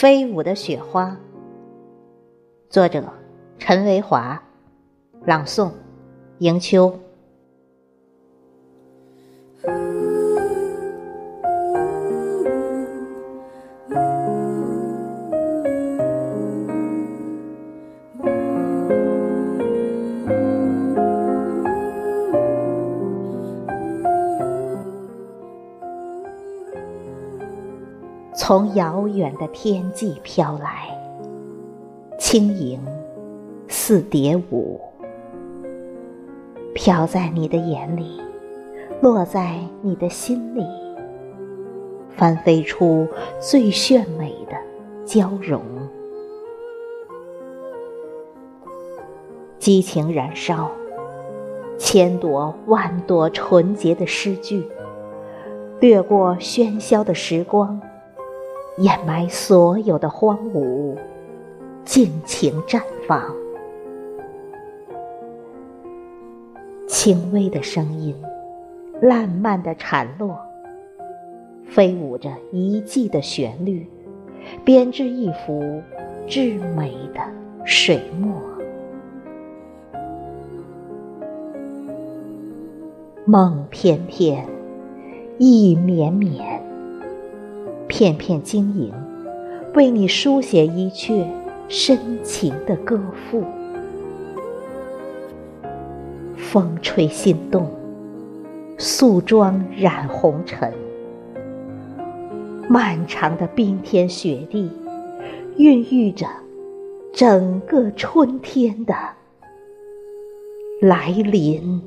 飞舞的雪花，作者陈维华，朗诵迎秋。从遥远的天际飘来，轻盈似蝶舞，飘在你的眼里，落在你的心里，翻飞出最炫美的交融，激情燃烧，千朵万朵纯洁的诗句，掠过喧嚣的时光。掩埋所有的荒芜，尽情绽放。轻微的声音，烂漫的缠落，飞舞着一季的旋律，编织一幅至美的水墨。梦翩翩，意绵绵。片片晶莹，为你书写一阙深情的歌赋。风吹心动，素妆染红尘。漫长的冰天雪地，孕育着整个春天的来临。